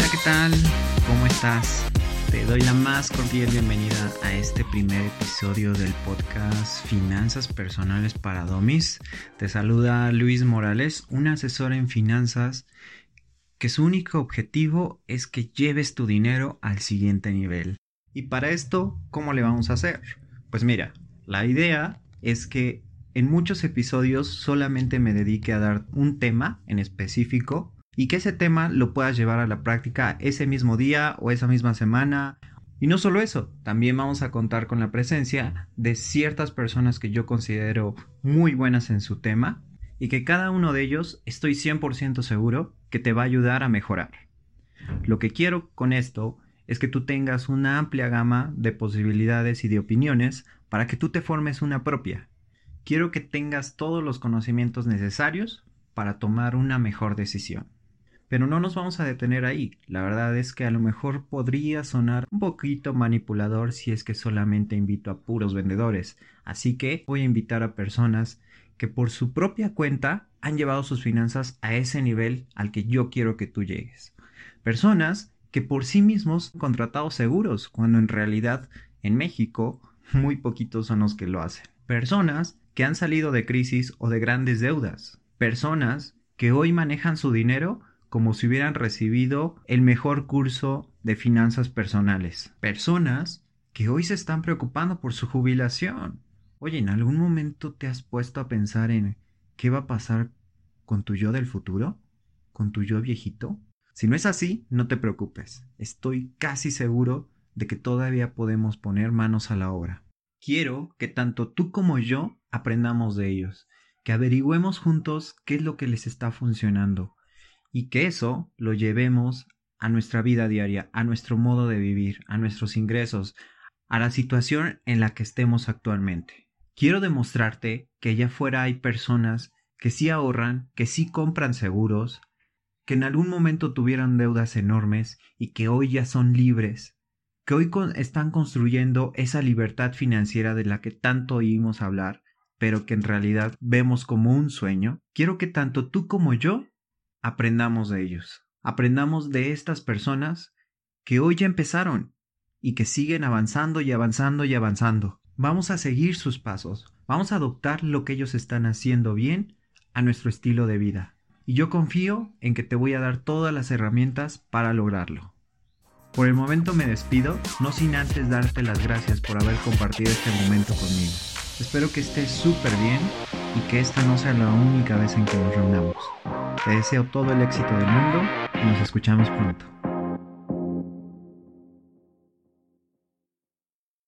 Hola, ¿qué tal? ¿Cómo estás? Te doy la más cordial bienvenida a este primer episodio del podcast Finanzas Personales para Domis. Te saluda Luis Morales, un asesor en finanzas que su único objetivo es que lleves tu dinero al siguiente nivel. Y para esto, ¿cómo le vamos a hacer? Pues mira, la idea es que en muchos episodios solamente me dedique a dar un tema en específico y que ese tema lo puedas llevar a la práctica ese mismo día o esa misma semana. Y no solo eso, también vamos a contar con la presencia de ciertas personas que yo considero muy buenas en su tema y que cada uno de ellos estoy 100% seguro que te va a ayudar a mejorar. Lo que quiero con esto es que tú tengas una amplia gama de posibilidades y de opiniones para que tú te formes una propia. Quiero que tengas todos los conocimientos necesarios para tomar una mejor decisión. Pero no nos vamos a detener ahí. La verdad es que a lo mejor podría sonar un poquito manipulador si es que solamente invito a puros vendedores. Así que voy a invitar a personas que por su propia cuenta han llevado sus finanzas a ese nivel al que yo quiero que tú llegues. Personas que por sí mismos han contratado seguros, cuando en realidad en México muy poquitos son los que lo hacen. Personas que han salido de crisis o de grandes deudas. Personas que hoy manejan su dinero como si hubieran recibido el mejor curso de finanzas personales. Personas que hoy se están preocupando por su jubilación. Oye, ¿en algún momento te has puesto a pensar en qué va a pasar con tu yo del futuro? ¿Con tu yo viejito? Si no es así, no te preocupes. Estoy casi seguro de que todavía podemos poner manos a la obra. Quiero que tanto tú como yo aprendamos de ellos, que averigüemos juntos qué es lo que les está funcionando, y que eso lo llevemos a nuestra vida diaria, a nuestro modo de vivir, a nuestros ingresos, a la situación en la que estemos actualmente. Quiero demostrarte que allá afuera hay personas que sí ahorran, que sí compran seguros, que en algún momento tuvieron deudas enormes y que hoy ya son libres, que hoy están construyendo esa libertad financiera de la que tanto oímos hablar, pero que en realidad vemos como un sueño. Quiero que tanto tú como yo aprendamos de ellos. Aprendamos de estas personas que hoy ya empezaron y que siguen avanzando y avanzando y avanzando. Vamos a seguir sus pasos. Vamos a adoptar lo que ellos están haciendo bien a nuestro estilo de vida. Y yo confío en que te voy a dar todas las herramientas para lograrlo. Por el momento me despido, no sin antes darte las gracias por haber compartido este momento conmigo. Espero que estés súper bien y que esta no sea la única vez en que nos reunamos. Te deseo todo el éxito del mundo y nos escuchamos pronto.